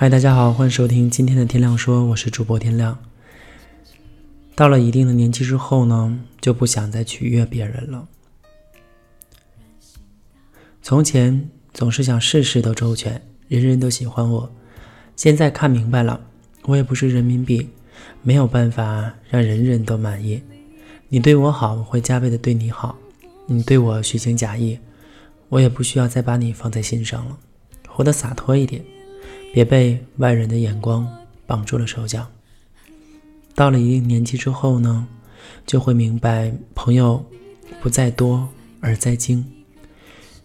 嗨，大家好，欢迎收听今天的天亮说，我是主播天亮。到了一定的年纪之后呢，就不想再取悦别人了。从前总是想事事都周全，人人都喜欢我。现在看明白了，我也不是人民币，没有办法让人人都满意。你对我好，我会加倍的对你好；你对我虚情假意，我也不需要再把你放在心上了。活得洒脱一点。别被外人的眼光绑住了手脚。到了一定年纪之后呢，就会明白朋友不在多而在精。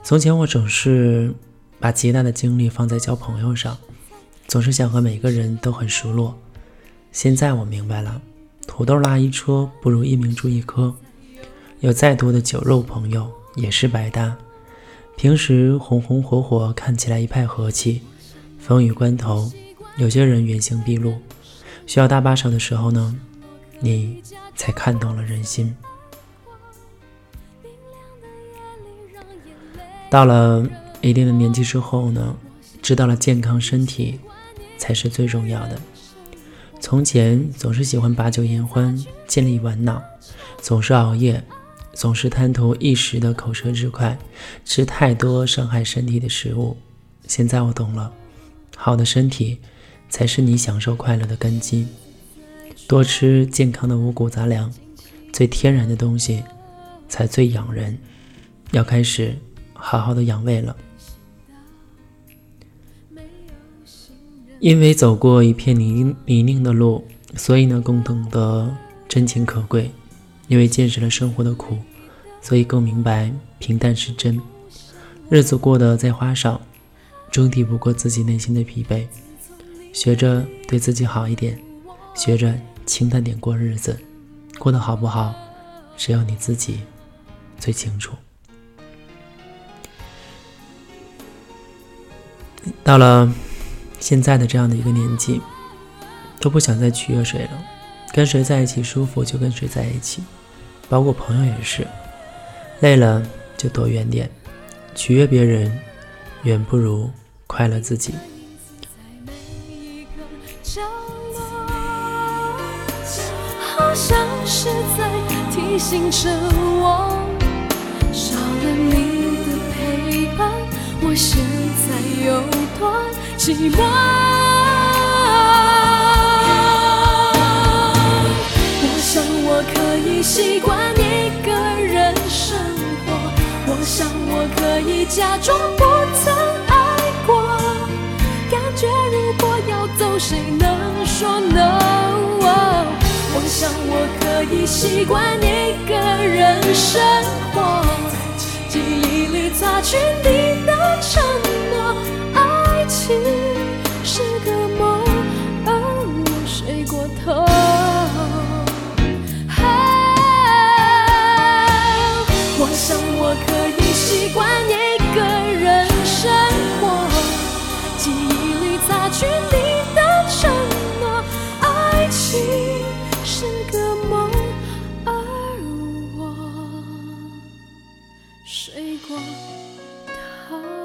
从前我总是把极大的精力放在交朋友上，总是想和每个人都很熟络。现在我明白了，土豆拉一车不如一明珠一颗。有再多的酒肉朋友也是白搭。平时红红火火，看起来一派和气。风雨关头，有些人原形毕露，需要搭把手的时候呢，你才看懂了人心。到了一定的年纪之后呢，知道了健康身体才是最重要的。从前总是喜欢把酒言欢，见利玩闹，总是熬夜，总是贪图一时的口舌之快，吃太多伤害身体的食物。现在我懂了。好的身体才是你享受快乐的根基。多吃健康的五谷杂粮，最天然的东西才最养人。要开始好好的养胃了。因为走过一片泥泥泞的路，所以呢更懂得真情可贵。因为见识了生活的苦，所以更明白平淡是真。日子过得再花哨。终抵不过自己内心的疲惫，学着对自己好一点，学着清淡点过日子，过得好不好，只有你自己最清楚。到了现在的这样的一个年纪，都不想再取悦谁了，跟谁在一起舒服就跟谁在一起，包括朋友也是，累了就躲远点，取悦别人远不如。快乐自己。好像是在提醒着我，少了你的陪伴，我现在有多寂寞。我想我可以习惯一个人生活，我想我可以假装不曾。习惯一个人生活，记忆里擦去你的承诺。爱情睡过头。